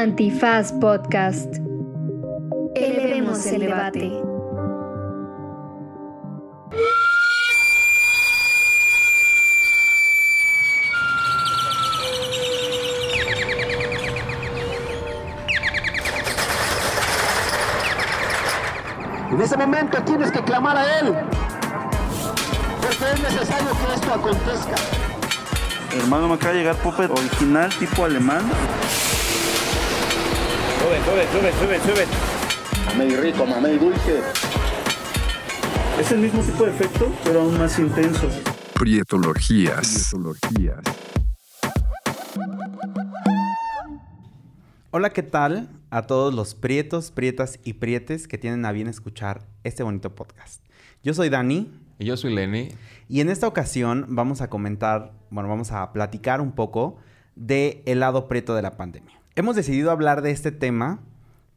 Antifaz Podcast. Elevemos el debate. En ese momento tienes que clamar a Él, porque es necesario que esto acontezca. Hermano, me acaba de llegar Puppet original tipo alemán. Sube, sube, sube, sube, sube. Mamey rico, mamey dulce. Es el mismo tipo de efecto, pero aún más intenso. Prietologías. Hola, ¿qué tal a todos los prietos, prietas y prietes que tienen a bien escuchar este bonito podcast? Yo soy Dani. Y yo soy Lenny. Y en esta ocasión vamos a comentar, bueno, vamos a platicar un poco de el lado prieto de la pandemia. Hemos decidido hablar de este tema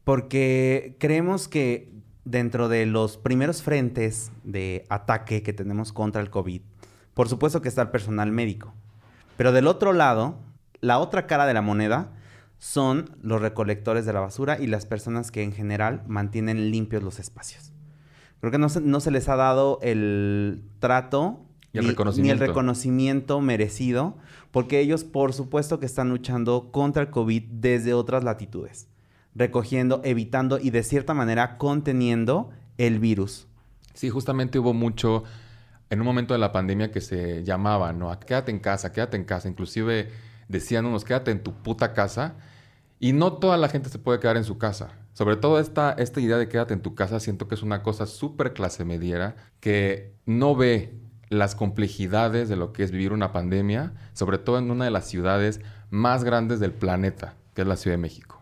porque creemos que dentro de los primeros frentes de ataque que tenemos contra el COVID, por supuesto que está el personal médico. Pero del otro lado, la otra cara de la moneda son los recolectores de la basura y las personas que en general mantienen limpios los espacios. Creo que no se, no se les ha dado el trato Y el ni- ni reconocimiento. el reconocimiento merecido, porque ellos por supuesto que están luchando contra el COVID desde otras latitudes, recogiendo, evitando y de cierta manera conteniendo el virus. Sí, justamente hubo mucho en un momento de la pandemia que se llamaba, ¿no? Quédate en casa, quédate en casa. Inclusive decían unos, quédate en tu puta casa. Y no toda la gente se puede quedar en su casa. Sobre todo esta, esta idea de quédate en tu casa, siento que es una cosa súper clase mediera que no ve las complejidades de lo que es vivir una pandemia, sobre todo en una de las ciudades más grandes del planeta, que es la Ciudad de México.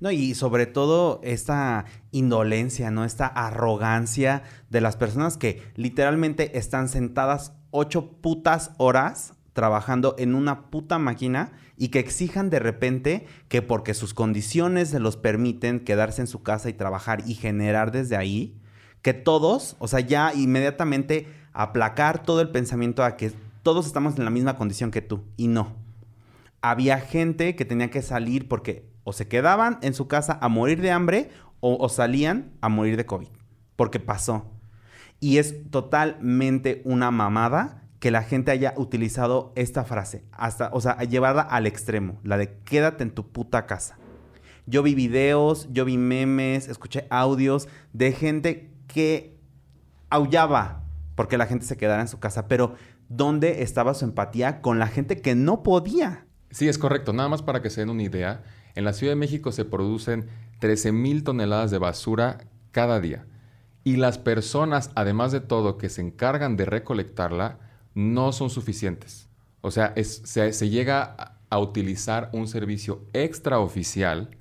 No, y sobre todo esta indolencia, ¿no? Esta arrogancia de las personas que literalmente están sentadas ocho putas horas trabajando en una puta máquina y que exijan de repente que porque sus condiciones se los permiten quedarse en su casa y trabajar y generar desde ahí, que todos, o sea, ya inmediatamente aplacar todo el pensamiento a que todos estamos en la misma condición que tú y no había gente que tenía que salir porque o se quedaban en su casa a morir de hambre o, o salían a morir de COVID. Porque pasó. Y es totalmente una mamada que la gente haya utilizado esta frase. Hasta, o sea, llevarla al extremo. La de quédate en tu puta casa. Yo vi videos, yo vi memes, escuché audios de gente que aullaba porque la gente se quedara en su casa. Pero, ¿dónde estaba su empatía con la gente que no podía? Sí, es correcto. Nada más para que se den una idea, en la Ciudad de México se producen 13 mil toneladas de basura cada día. Y las personas, además de todo, que se encargan de recolectarla, no son suficientes. O sea, se, llega a utilizar un servicio extraoficial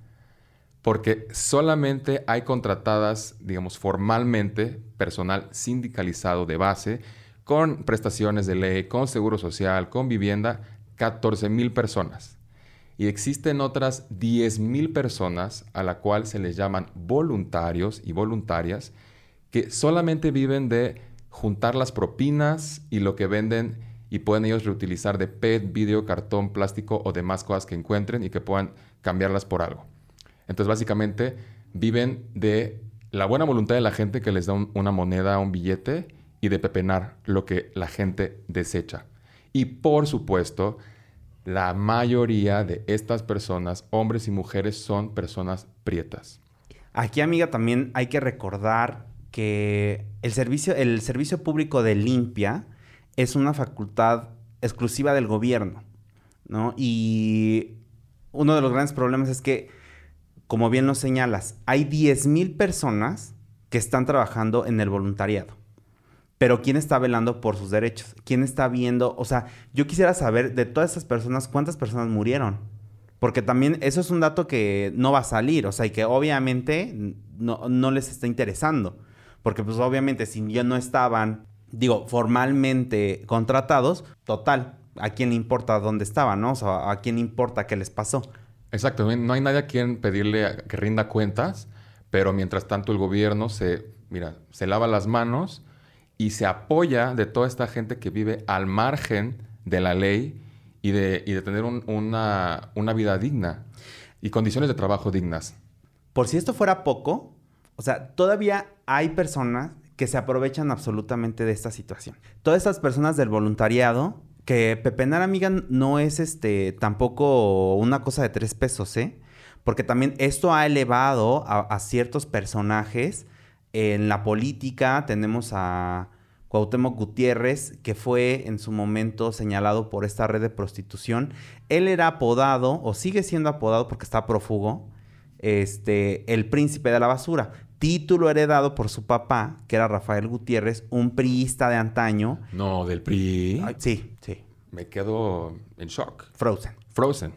porque solamente hay contratadas, digamos, formalmente personal sindicalizado de base, con prestaciones de ley, con seguro social, con vivienda, 14 mil personas. Y existen otras 10 mil personas a la cual se les llaman voluntarios y voluntarias que solamente viven de juntar las propinas y lo que venden y pueden ellos reutilizar de PET, vidrio, cartón, plástico o demás cosas que encuentren y que puedan cambiarlas por algo. Entonces, básicamente, viven de la buena voluntad de la gente que les da un- una moneda, un billete, y de pepenar lo que la gente desecha. Y por supuesto, la mayoría de estas personas, hombres y mujeres, son personas prietas. Aquí, amiga, también hay que recordar que el servicio, el servicio público de limpia es una facultad exclusiva del gobierno, ¿no? Y uno de los grandes problemas es que, como bien lo señalas, hay 10.000 personas que están trabajando en el voluntariado. Pero ¿quién está velando por sus derechos? ¿Quién está viendo? O sea, yo quisiera saber de todas esas personas, ¿cuántas personas murieron? Porque también eso es un dato que no va a salir, o sea, y que obviamente no, no les está interesando. Porque pues obviamente si ya no estaban, digo, formalmente contratados, total, ¿a quién le importa dónde estaban, no? O sea, ¿a quién le importa qué les pasó? Exacto, no hay nadie a quien pedirle que rinda cuentas, pero mientras tanto el gobierno se, mira, se lava las manos y se apoya de toda esta gente que vive al margen de la ley y de, y de tener un- una, una vida digna. y condiciones de trabajo dignas. Por si esto fuera poco, o sea, todavía hay personas que se aprovechan absolutamente de esta situación. Todas estas personas del voluntariado, que pepenar amiga no es este tampoco una cosa de tres pesos, ¿eh? Porque también esto ha elevado a, a ciertos personajes en la política. Tenemos a Cuauhtémoc Gutiérrez, que fue en su momento señalado por esta red de prostitución. Él era apodado, o sigue siendo apodado porque está prófugo, este, el príncipe de la basura. Título heredado por su papá, que era Rafael Gutiérrez, un priista de antaño. No, del PRI. Ay, sí, sí. Me quedo en shock. Frozen. Frozen.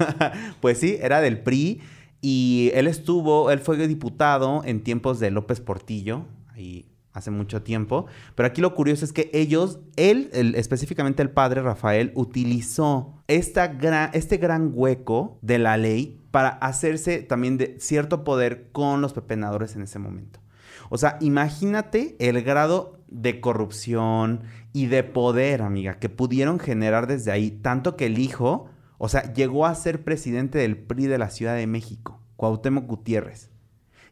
pues sí, era del PRI. Y él estuvo, él fue diputado en tiempos de López Portillo, ahí hace mucho tiempo. Pero aquí lo curioso es que ellos, él, específicamente el padre Rafael, utilizó esta este gran hueco de la ley para hacerse también de cierto poder con los pepenadores en ese momento. O sea, imagínate el grado de corrupción y de poder, amiga, que pudieron generar desde ahí, tanto que el hijo, o sea, llegó a ser presidente del PRI de la Ciudad de México, Cuauhtémoc Gutiérrez,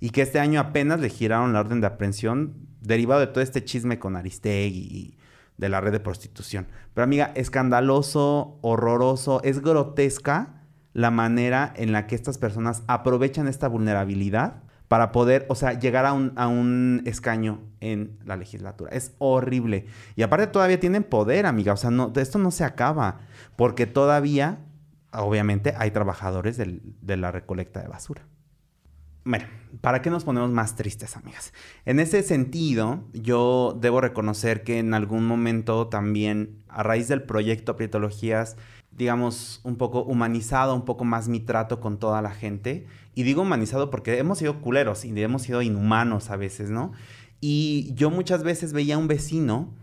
y que este año apenas le giraron la orden de aprehensión derivado de todo este chisme con Aristegui y de la red de prostitución. Pero amiga, escandaloso, horroroso, es grotesca la manera en la que estas personas aprovechan esta vulnerabilidad para poder, o sea, llegar a un, escaño en la legislatura. Es horrible. Y aparte todavía tienen poder, amiga. O sea, no, esto no se acaba. Porque todavía, obviamente, hay trabajadores del- de la recolecta de basura. Bueno, ¿para qué nos ponemos más tristes, amigas? En ese sentido, yo debo reconocer que en algún momento también, a raíz del proyecto Prietologías, digamos, un poco humanizado, un poco más mi trato con toda la gente. Y digo humanizado porque hemos sido culeros y hemos sido inhumanos a veces, ¿no? Y yo muchas veces veía a un vecino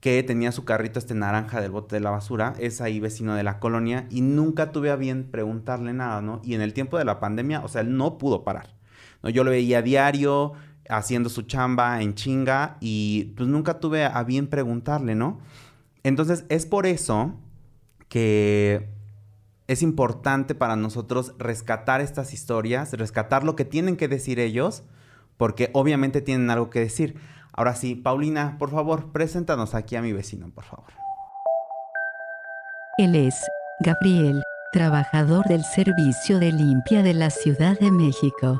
que tenía su carrito este naranja del bote de la basura, es ahí vecino de la colonia, y nunca tuve a bien preguntarle nada, ¿no? Y en el tiempo de la pandemia, o sea, él no pudo parar. ¿No? Yo lo veía a diario, haciendo su chamba en chinga, y pues nunca tuve a bien preguntarle, ¿no? Entonces, es por eso que es importante para nosotros rescatar estas historias, rescatar lo que tienen que decir ellos, porque obviamente tienen algo que decir. Ahora sí, Paulina, por favor, preséntanos aquí a mi vecino, por favor. Él es Gabriel, trabajador del Servicio de Limpia de la Ciudad de México.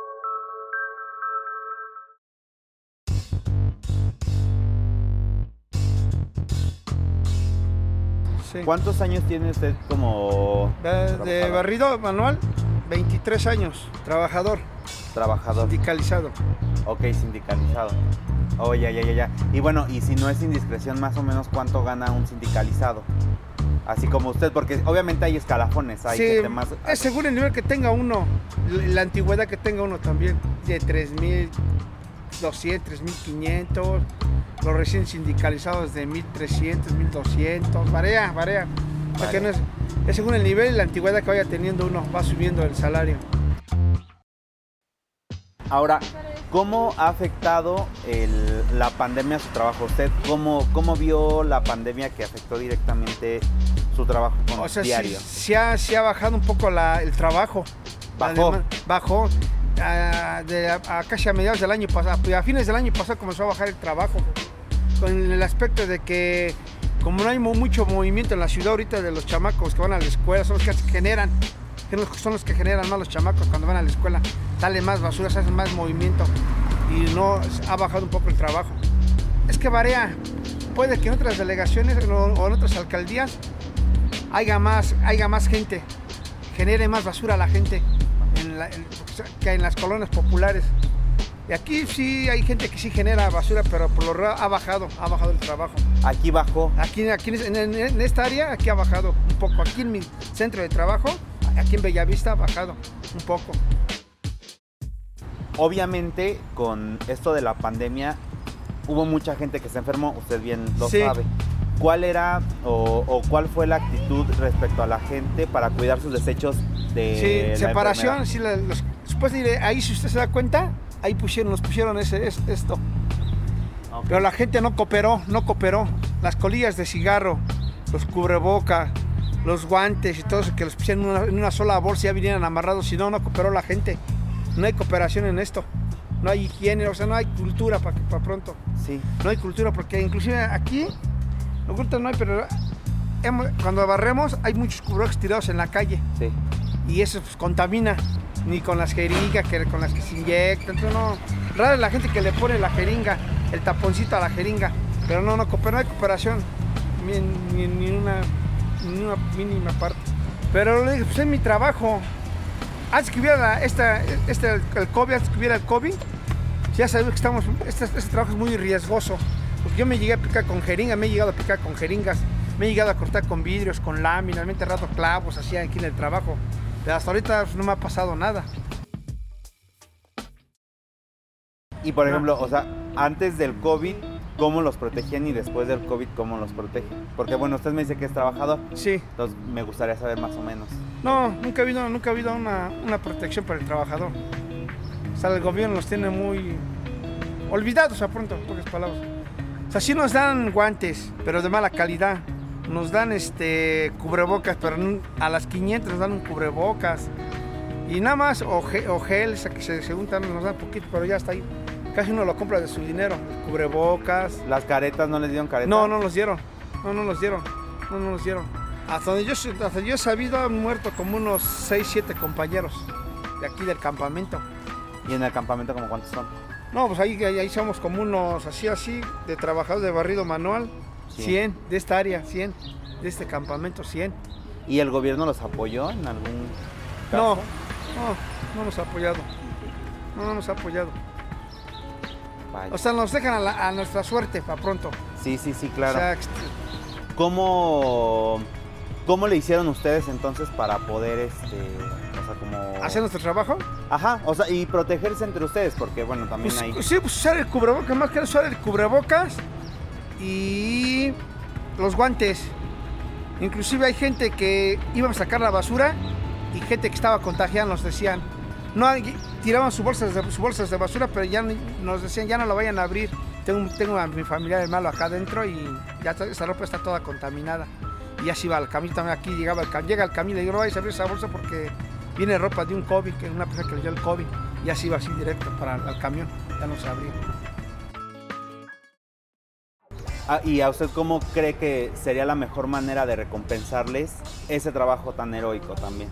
Sí. ¿Cuántos años tiene usted como De, barrido manual, 23 años, trabajador, trabajador? sindicalizado. Ok, sindicalizado. Oh, ya, ya, ya, ya. Y bueno, y si no es indiscreción, más o menos cuánto gana un sindicalizado. Así como usted, porque obviamente hay escalafones, hay Sí, es según el nivel que tenga uno, la antigüedad que tenga uno también, de 3.200, 3.500, los recién sindicalizados de 1.300, 1.200, varía, varía. No es, es según el nivel y la antigüedad que vaya teniendo uno, va subiendo el salario. Ahora, ¿cómo ha afectado el- la pandemia a su trabajo? ¿Usted cómo, cómo vio la pandemia que afectó directamente su trabajo con O sea, sí, diario? sí ha, sí ha bajado un poco la- el trabajo. Bajó. bajó. Ah, de, a, a casi a mediados del año pasado, a fines del año pasado comenzó a bajar el trabajo. Con el aspecto de que, como no hay mu- mucho movimiento en la ciudad ahorita de los chamacos que van a la escuela, son los que generan, son los que generan más los chamacos cuando van a la escuela. Sale más basura, se hace más movimiento y no ha bajado un poco el trabajo. Es que varía. Puede que en otras delegaciones o en otras alcaldías haya más, haya más gente, genere más basura la gente en la- en- que en las colonias populares. Y aquí sí hay gente que sí genera basura, pero por lo regular ha bajado, ha bajado el trabajo. Aquí bajó. Aquí, aquí en, en- en esta área, aquí ha bajado un poco. Aquí en mi centro de trabajo, aquí en Bellavista ha bajado un poco. Obviamente, con esto de la pandemia, hubo mucha gente que se enfermó, usted bien lo Sí. sabe. ¿Cuál era o, o cuál fue la actitud respecto a la gente para cuidar sus desechos de Sí, la separación, sí, la- los- después de ahí si usted se da cuenta, ahí pusieron, nos pusieron ese, es- esto. Pero la gente no cooperó, no cooperó. Las colillas de cigarro, los cubreboca, los guantes y todo eso, que los pusieran en una, en una sola bolsa y ya vinieran amarrados, si no, no cooperó la gente. No hay cooperación en esto. No hay higiene, o sea, no hay cultura para pronto. Sí. No hay cultura porque inclusive aquí, oculta no hay, pero hemos- cuando barremos hay muchos cubrebocas tirados en la calle Sí. Y eso pues, contamina. Ni con las jeringas que, con las que se inyectan. Entonces, no. Rara es la gente que le pone la jeringa, el taponcito a la jeringa. Pero no, no, no hay cooperación. Ni, ni, ni una, ni una mínima parte. Pero le pues es mi trabajo. Antes que hubiera esta, este, el COVID, antes que hubiera el COVID, ya sabemos que estamos, este, este trabajo es muy riesgoso. Porque yo me llegué a picar con jeringas, me he llegado a picar con jeringas, me he llegado a cortar con vidrios, con láminas, me he enterrado clavos así aquí en el trabajo. Hasta ahorita no me ha pasado nada. Y por ejemplo, o sea, antes del COVID, ¿cómo los protegían? Y después del COVID, ¿cómo los protegen? Porque bueno, usted me dice que es trabajador, Sí. entonces me gustaría saber más o menos. No, nunca ha habido, nunca ha habido una, una protección para el trabajador. O sea, el gobierno los tiene muy olvidados a pronto, pocas palabras. O sea, sí nos dan guantes, pero de mala calidad. Nos dan este cubrebocas, pero a las 500 nos dan un cubrebocas. Y nada más, o, ge- o gel, que se, se untan, nos dan poquito, pero ya está ahí. Casi uno lo compra de su dinero. Cubrebocas. ¿Las caretas no les dieron caretas? No, no los dieron. No, no los dieron. No, no los dieron. Hasta donde yo, hasta donde yo he sabido han muerto como unos 6, 7 compañeros de aquí del campamento. ¿Y en el campamento como cuántos son? No, pues ahí, ahí, ahí somos como unos así, así, de trabajadores de barrido manual. Sí. 100 de esta área, 100 de este campamento, 100. ¿Y el gobierno los apoyó en algún No, caso? no, no nos ha apoyado. No, no nos ha apoyado. Vaya. O sea, nos dejan a, la- a nuestra suerte para pronto. sí, sí, sí, claro. O sea, ¿Cómo, ¿Cómo le hicieron ustedes entonces para poder, este, o sea, como... hacer nuestro trabajo. Ajá, o sea, y protegerse entre ustedes, porque bueno, también Pues, hay... Sí, pues usar el cubrebocas, más que usar el cubrebocas y los guantes. Inclusive hay gente que iba a sacar la basura y gente que estaba contagiada nos decían, no tiraban sus bolsas de, sus bolsas de basura, pero ya nos decían, ya no la vayan a abrir. Tengo, a mi familiar malo acá adentro y ya esa ropa está toda contaminada. Y así va al camión, también aquí llegaba el llega el camión y digo, no vayas a abrir esa bolsa porque viene ropa de un COVID, que una persona que le dio el COVID. Y así va así directo para el camión, ya no se abría. Ah, ¿Y a usted cómo cree que sería la mejor manera de recompensarles ese trabajo tan heroico también?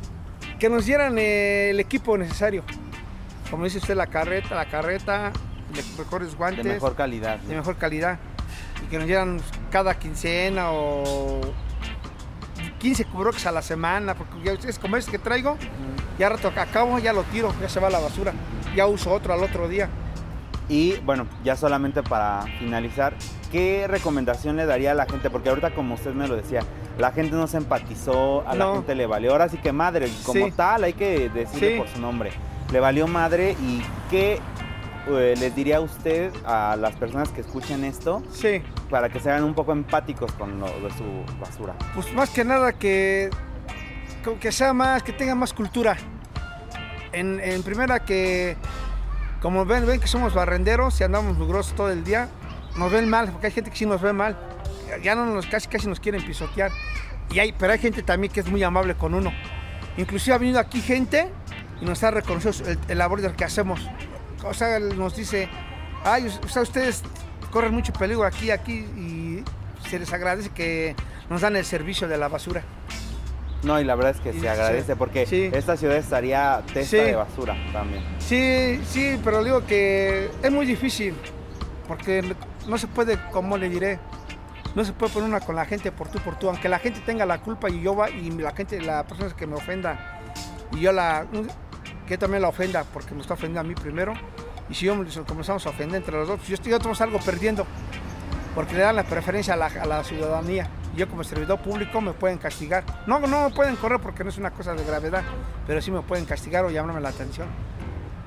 que nos dieran eh, el equipo necesario. Como dice usted, la carreta, la carreta, de mejores guantes, De mejor calidad. de mejor calidad. Y que nos dieran cada quincena o 15 cubrebocas a la semana, porque ya es que traigo, ya rato acabo, ya lo tiro, ya se va a la basura. Ya uso otro al otro día. Y bueno, ya solamente para finalizar, ¿qué recomendación le daría a la gente? Porque ahorita como usted me lo decía, la gente no se empatizó, a la No. gente le valió. Ahora sí que madre, como Sí. tal, hay que decirle Sí. por su nombre. Le valió madre y qué eh, les diría usted a las personas que escuchen esto Sí, para que sean un poco empáticos con lo de su basura. pues más que nada que, que sea más, que tenga más cultura. En, en primera que, como ven, ven que somos barrenderos y andamos mugrosos todo el día, nos ven mal, porque hay gente que sí nos ve mal. Ya no nos, casi, casi nos quieren pisotear. Y hay, pero hay gente también que es muy amable con uno. Inclusive ha venido aquí gente y nos ha reconocido el, el labor que hacemos. O sea, nos dice, ay, ustedes corren mucho peligro aquí, aquí, y se les agradece que nos dan el servicio de la basura. No, y la verdad es que Y se agradece porque Sí. esta ciudad estaría testa Sí. de basura también. Sí, sí, pero digo que es muy difícil, porque no se puede, como le diré, no se puede poner una con la gente por tú, por tú, aunque la gente tenga la culpa y yo va, y la gente, la persona que me ofenda, y yo la, que también la ofenda, porque me está ofendiendo a mí primero, y si yo comenzamos a ofender entre los dos, pues yo estoy, yo salgo perdiendo, porque le dan la preferencia a la, ciudadanía. Yo como servidor público me pueden castigar. No, no me pueden correr porque no es una cosa de gravedad, pero sí me pueden castigar o llamarme la atención.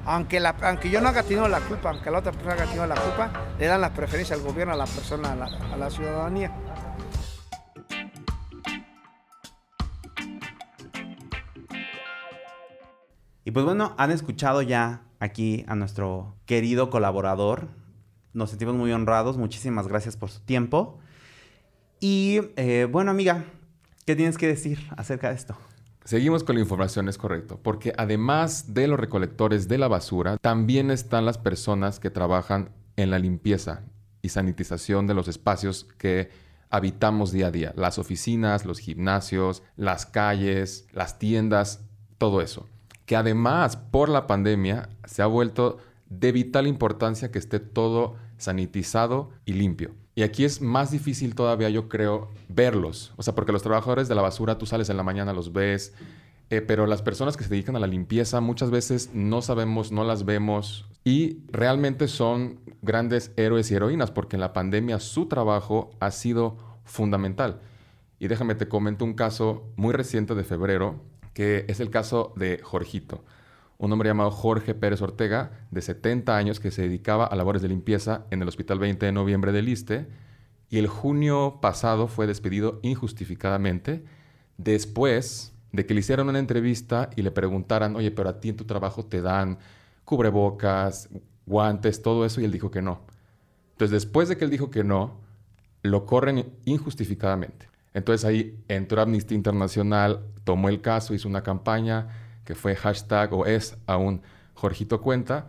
Aunque, aunque yo no haya tenido la culpa, aunque la otra persona haya tenido la culpa, le dan la preferencia al gobierno, a la persona, a la ciudadanía. Y pues bueno, han escuchado ya aquí a nuestro querido colaborador. Nos sentimos muy honrados. Muchísimas gracias por su tiempo. Y eh, bueno, amiga, ¿Qué tienes que decir acerca de esto? Seguimos con la información, es correcto, porque además de los recolectores de la basura, también están las personas que trabajan en la limpieza y sanitización de los espacios que habitamos día a día, las oficinas, los gimnasios, las calles, las tiendas, todo eso. Que además por la pandemia se ha vuelto de vital importancia que esté todo sanitizado y limpio. Y aquí es más difícil todavía, yo creo, verlos. O sea, porque los trabajadores de la basura, tú sales en la mañana, los ves, eh, pero las personas que se dedican a la limpieza muchas veces no sabemos, no las vemos y realmente son grandes héroes y heroínas porque en la pandemia su trabajo ha sido fundamental. Y déjame te comento un caso muy reciente de febrero, que es el caso de Jorgito un hombre llamado Jorge Pérez Ortega, de 70 años, que se dedicaba a labores de limpieza en el Hospital 20 de Noviembre del Liste, y el junio pasado fue despedido injustificadamente después de que le hicieran una entrevista y le preguntaran, oye, pero a ti en tu trabajo te dan cubrebocas, guantes, todo eso, y él dijo que no. Entonces, después de que él dijo que no, lo corren injustificadamente. Entonces ahí entró Amnistía Internacional, tomó el caso, hizo una campaña, que fue hashtag o es aún Jorgito Cuenta,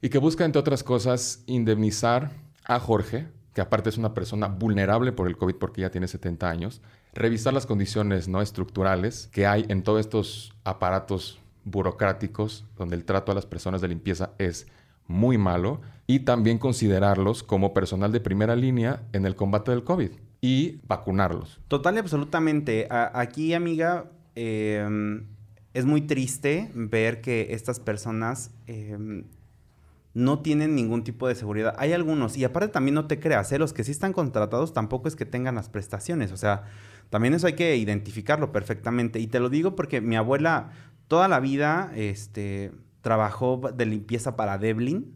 y que busca, entre otras cosas, indemnizar a Jorge, que aparte es una persona vulnerable por el COVID porque ya tiene 70 años, revisar las condiciones no estructurales que hay en todos estos aparatos burocráticos donde el trato a las personas de limpieza es muy malo y también considerarlos como personal de primera línea en el combate del COVID y vacunarlos. Total y absolutamente. aquí, amiga, eh, es muy triste ver que estas personas em, no tienen ningún tipo de seguridad. Hay algunos, y aparte también no te creas, ¿eh? los que sí están contratados tampoco es que tengan las prestaciones, o sea, también eso hay que identificarlo perfectamente. Y te lo digo porque mi abuela toda la vida este, trabajó de limpieza para Devlin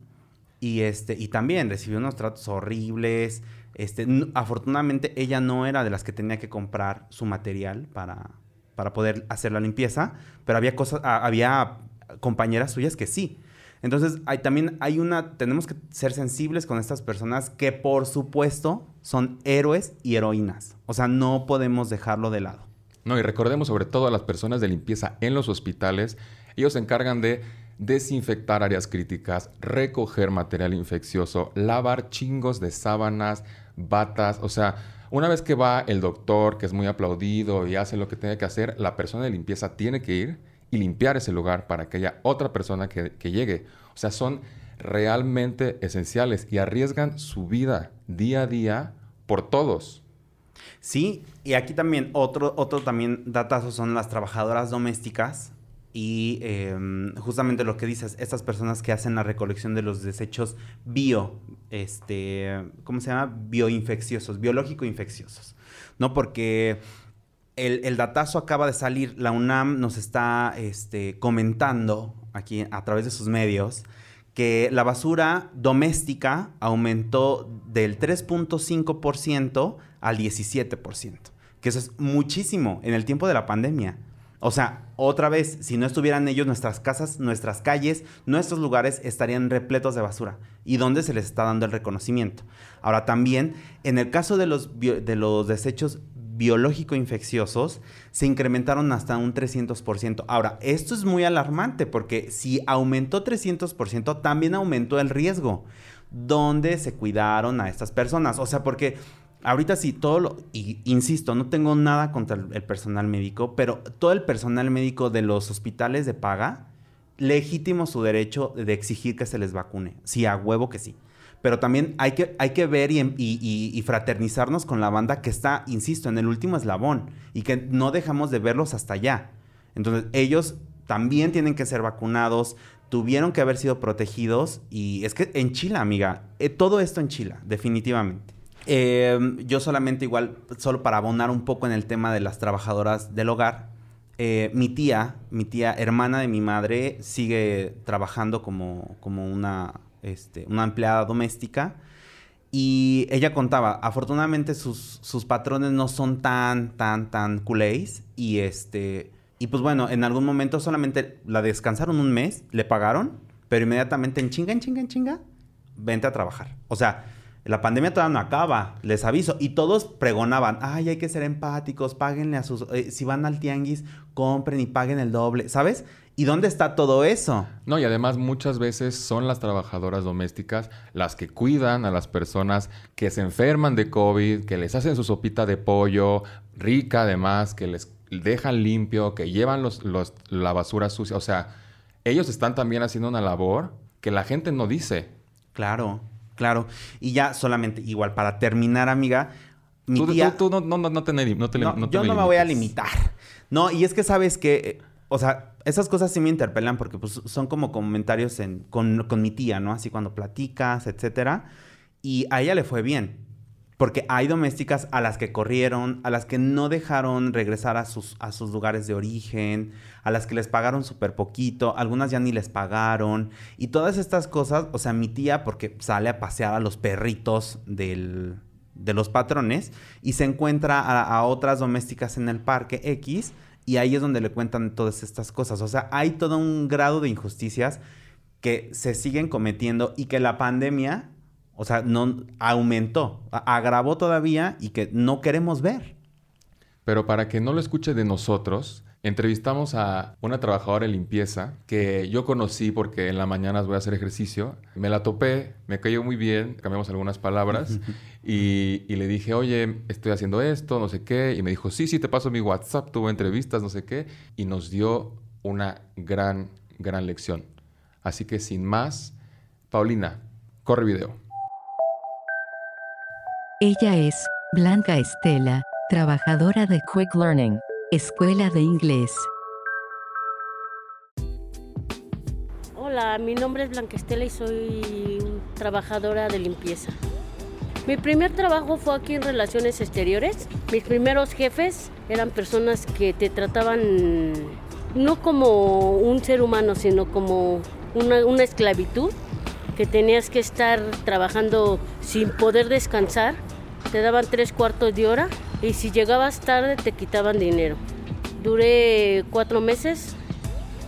y, este, y también recibió unos tratos horribles. Este, afortunadamente ella no era de las que tenía que comprar su material para, para poder hacer la limpieza, pero había cosas, había compañeras suyas que sí. Entonces, hay, también hay una, tenemos que ser sensibles con estas personas que por supuesto son héroes y heroínas. O sea, no podemos dejarlo de lado. No, y recordemos sobre todo a las personas de limpieza en los hospitales. Ellos se encargan de desinfectar áreas críticas, recoger material infeccioso, lavar chingos de sábanas, batas, o sea, una vez que va el doctor, que es muy aplaudido y hace lo que tiene que hacer, la persona de limpieza tiene que ir y limpiar ese lugar para que haya otra persona que, llegue. O sea, son realmente esenciales y arriesgan su vida día a día por todos. Sí, y aquí también otro, otro también datazo son las trabajadoras domésticas y em, justamente lo que dices, estas personas que hacen la recolección de los desechos bio, este, ¿cómo se llama? Bioinfecciosos, biológico-infecciosos, ¿no? Porque el, el, datazo acaba de salir, la UNAM nos está este, comentando aquí a través de sus medios que la basura doméstica aumentó del 3.5% al 17%, que eso es muchísimo en el tiempo de la pandemia. O sea, otra vez, si no estuvieran ellos, nuestras casas, nuestras calles, nuestros lugares estarían repletos de basura. ¿Y dónde se les está dando el reconocimiento? Ahora también, en el caso de los, de los desechos biológico-infecciosos, se incrementaron hasta un 300%. Ahora, esto es muy alarmante porque si aumentó 300%, también aumentó el riesgo. ¿Dónde se cuidaron a estas personas? O sea, porque ahorita sí, todo lo, y insisto, no tengo nada contra el, personal médico, pero todo el personal médico de los hospitales de paga, legítimo su derecho de exigir que se les vacune. Sí, a huevo que sí. Pero también hay que, hay que ver y, y, fraternizarnos con la banda que está, insisto, en el último eslabón y que no dejamos de verlos hasta allá. Entonces, ellos también tienen que ser vacunados, tuvieron que haber sido protegidos y es que en Chile, amiga, eh, todo esto en Chile, definitivamente. Em, yo solamente igual, solo para abonar un poco en el tema de las trabajadoras del hogar, eh, mi tía, mi tía hermana de mi madre, sigue trabajando como, como una, este, una empleada doméstica. Y ella contaba, afortunadamente sus, sus patrones no son tan, tan, tan culés. Y este. Y pues bueno, en algún momento solamente la descansaron un mes, le pagaron, pero inmediatamente en chinga, en chinga, en chinga, vente a trabajar. O sea, La pandemia todavía no acaba, les aviso. Y todos pregonaban, ay, hay que ser empáticos, páguenle a sus... eh, si van al tianguis, compren y paguen el doble, ¿sabes? ¿Y dónde está todo eso? No, y además muchas veces son las trabajadoras domésticas las que cuidan a las personas que se enferman de COVID, que les hacen su sopita de pollo, rica además, que les dejan limpio, que llevan los, los- la basura sucia. O sea, ellos están también haciendo una labor que la gente no dice. Claro, claro. Y ya solamente, igual, para terminar, amiga, mi Tú, tía... tú- tú no, no, no, no te, no te, No, te yo no me voy a limitar. No, y es que sabes que, eh, o sea, esas cosas sí me interpelan porque pues, son como comentarios en, con, con mi tía, ¿no? Así cuando platicas, etcétera. Y a ella le fue bien. Porque hay domésticas a las que corrieron, a las que no dejaron regresar a sus, lugares de origen, a las que les pagaron súper poquito, algunas ya ni les pagaron. Y todas estas cosas, o sea, mi tía, porque sale a pasear a los perritos del, de los patrones y se encuentra a, a otras domésticas en el parque X y ahí es donde le cuentan todas estas cosas. O sea, hay todo un grado de injusticias que se siguen cometiendo y que la pandemia, o sea, no aumentó, agravó todavía y que no queremos ver. Pero para que no lo escuche de nosotros, entrevistamos a una trabajadora de limpieza que yo conocí porque en la mañana voy a hacer ejercicio. Me la topé, me cayó muy bien, cambiamos algunas palabras y, y le dije, oye, estoy haciendo esto, no sé qué. Y me dijo, sí, sí, te paso mi WhatsApp, tuve entrevistas, no sé qué. Y nos dio una gran, gran lección. Así que sin más, Paulina, corre video. Ella es Blanca Estela, trabajadora de Quick Learning, Escuela de Inglés. Hola, mi nombre es Blanca Estela y soy trabajadora de limpieza. Mi primer trabajo fue aquí en Relaciones Exteriores. Mis primeros jefes eran personas que te trataban no como un ser humano, sino como una, esclavitud, que tenías que estar trabajando sin poder descansar. Te daban tres cuartos de hora y si llegabas tarde te quitaban dinero. Duré cuatro meses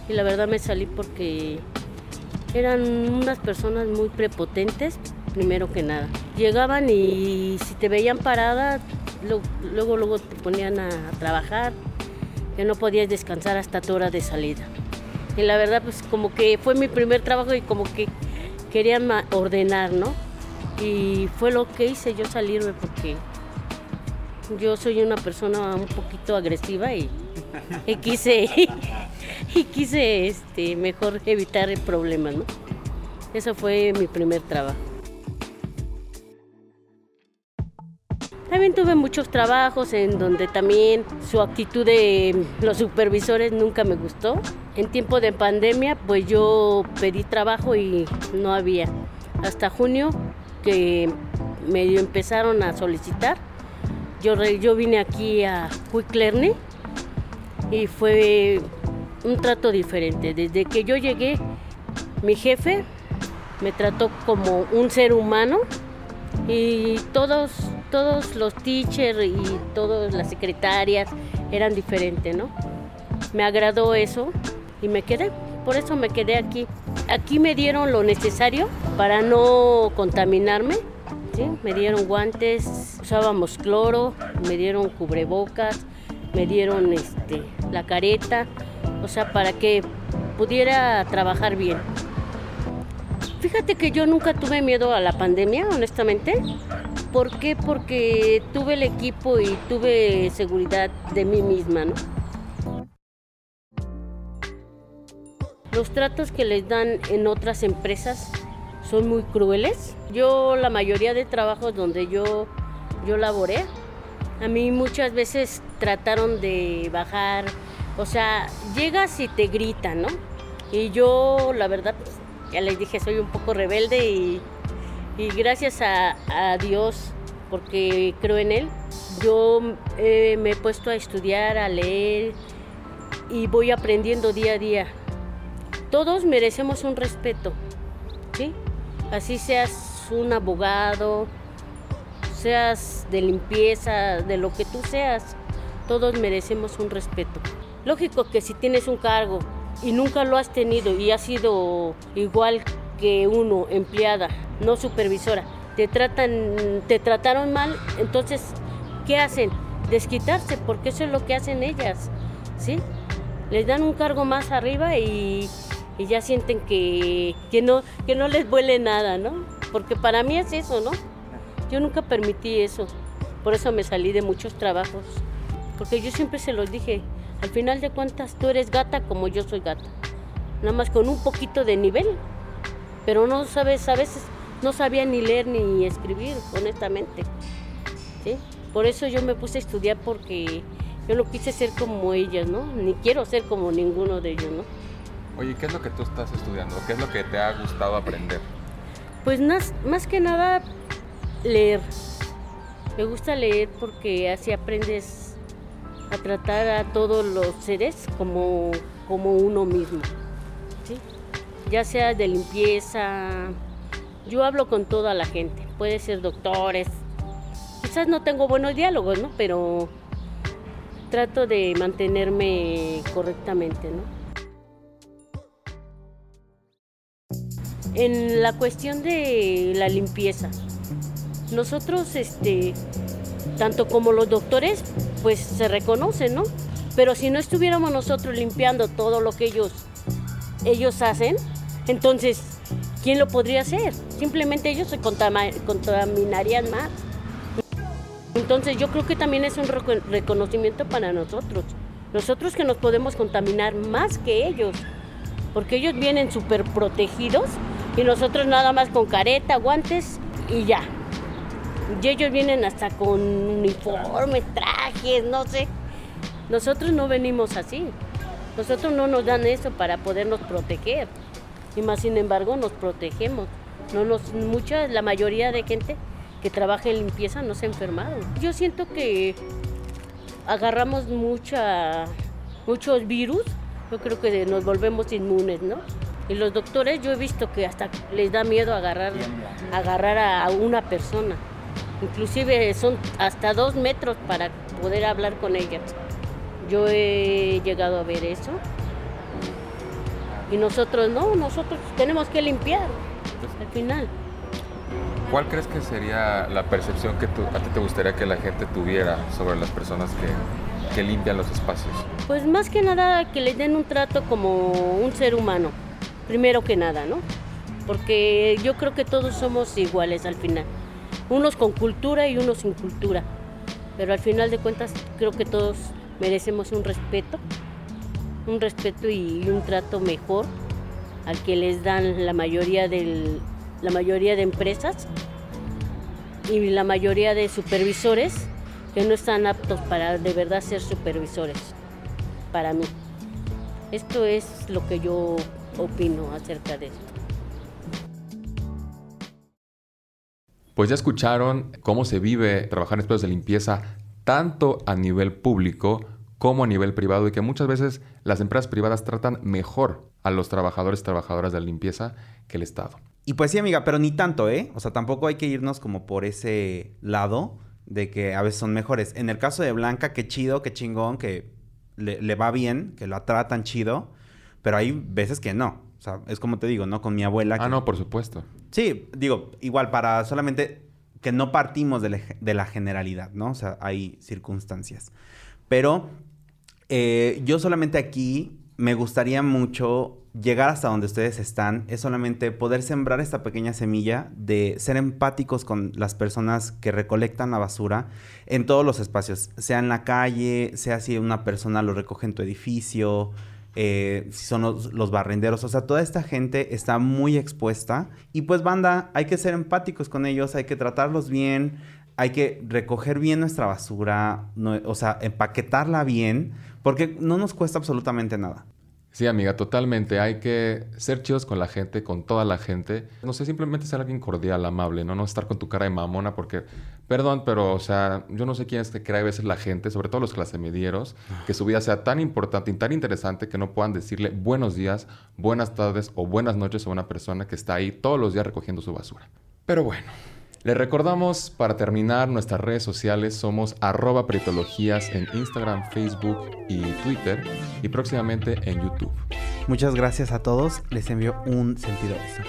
y la verdad me salí porque eran unas personas muy prepotentes, primero que nada. Llegaban y si te veían parada, luego, luego te ponían a, a trabajar, que no podías descansar hasta tu hora de salida. Y la verdad, pues como que fue mi primer trabajo y como que querían ordenar, ¿no? Y fue lo que hice yo salirme porque yo soy una persona un poquito agresiva y, quise quise este mejor evitar problemas, ¿no? Eso fue mi primer trabajo. También tuve muchos trabajos en donde también su actitud de los supervisores nunca me gustó. En tiempo de pandemia, pues yo pedí trabajo y no había. Hasta junio que medio empezaron a solicitar. Yo, yo vine aquí a Quick Learning y fue un trato diferente. Desde que yo llegué, mi jefe me trató como un ser humano y todos, todos los teachers y todas las secretarias eran diferentes, ¿no? Me agradó eso y me quedé, por eso me quedé aquí. Aquí me dieron lo necesario para no contaminarme. Me dieron guantes, usábamos cloro, me dieron cubrebocas, me dieron este, la careta, o sea, para que pudiera trabajar bien. Fíjate que yo nunca tuve miedo a la pandemia, honestamente. ¿Por qué? Porque tuve el equipo y tuve seguridad de mí misma, ¿no? Los tratos que les dan en otras empresas son muy crueles. Yo la mayoría de trabajos donde yo, yo laboré, a mí muchas veces trataron de bajar, o sea, llegas y te gritan, ¿no? Y yo, la verdad, ya les dije, soy un poco rebelde y, y gracias a, Dios, porque creo en Él, yo eh, me he puesto a estudiar, a leer y voy aprendiendo día a día. Todos merecemos un respeto, ¿sí? Así seas un abogado, seas de limpieza, de lo que tú seas, todos merecemos un respeto. Lógico que si tienes un cargo y nunca lo has tenido y has sido igual que uno, empleada, no supervisora, te tratan, te trataron mal, entonces, ¿qué hacen? Desquitarse, porque eso es lo que hacen ellas, ¿sí? Les dan un cargo más arriba y, y ya sienten que, que, no, que no les vuele nada, ¿no? Porque para mí es eso, ¿no? Yo nunca permití eso, por eso me salí de muchos trabajos, porque yo siempre se los dije, al final de cuentas tú eres gata como yo soy gata, nada más con un poquito de nivel, pero no sabes, a veces no sabía ni leer ni escribir, honestamente. ¿sí? Por eso yo me puse a estudiar porque yo no quise ser como ellas, ¿no? Ni quiero ser como ninguno de ellos, ¿no? Oye, ¿qué es lo que tú estás estudiando? ¿Qué es lo que te ha gustado aprender? Pues más, más que nada leer. Me gusta leer porque así aprendes a tratar a todos los seres como, como uno mismo. ¿sí? Ya sea de limpieza, yo hablo con toda la gente, puede ser doctores, quizás no tengo buenos diálogos, ¿no? Pero trato de mantenerme correctamente, ¿no? En la cuestión de la limpieza, nosotros, este, tanto como los doctores, pues se reconocen, ¿no? Pero si no estuviéramos nosotros limpiando todo lo que ellos, ellos hacen, entonces, ¿quién lo podría hacer? Simplemente ellos se contaminarían más. Entonces yo creo que también es un reconocimiento para nosotros. Nosotros que nos podemos contaminar más que ellos. Porque ellos vienen súper protegidos y nosotros nada más con careta, guantes y ya. Y ellos vienen hasta con uniformes, trajes, no sé. Nosotros no venimos así. Nosotros no nos dan eso para podernos proteger. Y más sin embargo nos protegemos. No nos, mucha, la mayoría de gente que trabaja en limpieza no se ha enfermado. Yo siento que agarramos mucha, muchos virus, yo creo que nos volvemos inmunes, ¿no? Y los doctores yo he visto que hasta les da miedo agarrar, agarrar a una persona. Inclusive son hasta dos metros para poder hablar con ellas. Yo he llegado a ver eso. Y nosotros no, nosotros tenemos que limpiar al final. ¿Cuál crees que sería la percepción que tú, a ti te gustaría que la gente tuviera sobre las personas que, que limpian los espacios? Pues más que nada que les den un trato como un ser humano, primero que nada, ¿no? Porque yo creo que todos somos iguales al final, unos con cultura y unos sin cultura, pero al final de cuentas creo que todos merecemos un respeto, un respeto y un trato mejor al que les dan la mayoría del, la mayoría de empresas y la mayoría de supervisores que no están aptos para de verdad ser supervisores, para mí. Esto es lo que yo opino acerca de esto. Pues ya escucharon cómo se vive trabajar en espacios de limpieza tanto a nivel público como a nivel privado y que muchas veces las empresas privadas tratan mejor a los trabajadores y trabajadoras de la limpieza que el Estado. Y pues sí, amiga, pero ni tanto, ¿eh? O sea, tampoco hay que irnos como por ese lado de que a veces son mejores. En el caso de Blanca, qué chido, qué chingón, que le, va bien, que la tratan chido, pero hay veces que no. O sea, es como te digo, ¿no? Con mi abuela. Ah, no, por supuesto. Sí, digo, igual para solamente que no partimos de, de la generalidad, ¿no? O sea, hay circunstancias. Pero eh, yo solamente aquí me gustaría mucho llegar hasta donde ustedes están, es solamente poder sembrar esta pequeña semilla de ser empáticos con las personas que recolectan la basura en todos los espacios, sea en la calle, sea si una persona lo recoge en tu edificio, eh, si son los, los, barrenderos, o sea, toda esta gente está muy expuesta y pues banda, hay que ser empáticos con ellos, hay que tratarlos bien, hay que recoger bien nuestra basura, o sea, empaquetarla bien, porque no nos cuesta absolutamente nada. Sí, amiga, totalmente. Hay que ser chidos con la gente, con toda la gente. No sé, simplemente ser alguien cordial, amable, ¿no? No estar con tu cara de mamona porque, perdón, pero, o sea, yo no sé quién es que cree a veces la gente, sobre todo los clase medieros, que su vida sea tan importante y tan interesante que no puedan decirle buenos días, buenas tardes o buenas noches a una persona que está ahí todos los días recogiendo su basura. Pero bueno, les recordamos para terminar nuestras redes sociales somos arroba pretologías en Instagram, Facebook y Twitter y próximamente en YouTube. Muchas gracias a todos, les envío un sentido beso.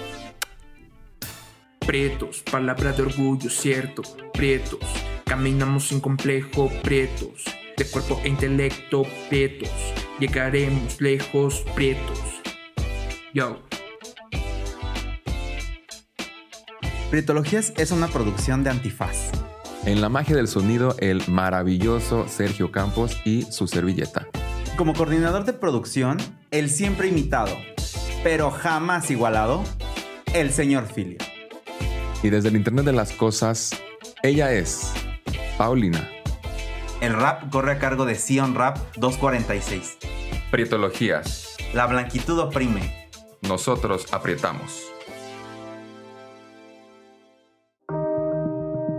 Prietos, palabra de orgullo, cierto. Prietos, caminamos sin complejo, prietos. De cuerpo e intelecto, prietos. Llegaremos lejos, prietos. Yo. Prietologías es una producción de Antifaz. En la magia del sonido, el maravilloso Sergio Campos y su servilleta. Como coordinador de producción, el siempre imitado, pero jamás igualado, el señor Filio. Y desde el Internet de las Cosas, ella es Paulina. El rap corre a cargo de Sion Rap 246. Prietologías. La blanquitud oprime. Nosotros aprietamos.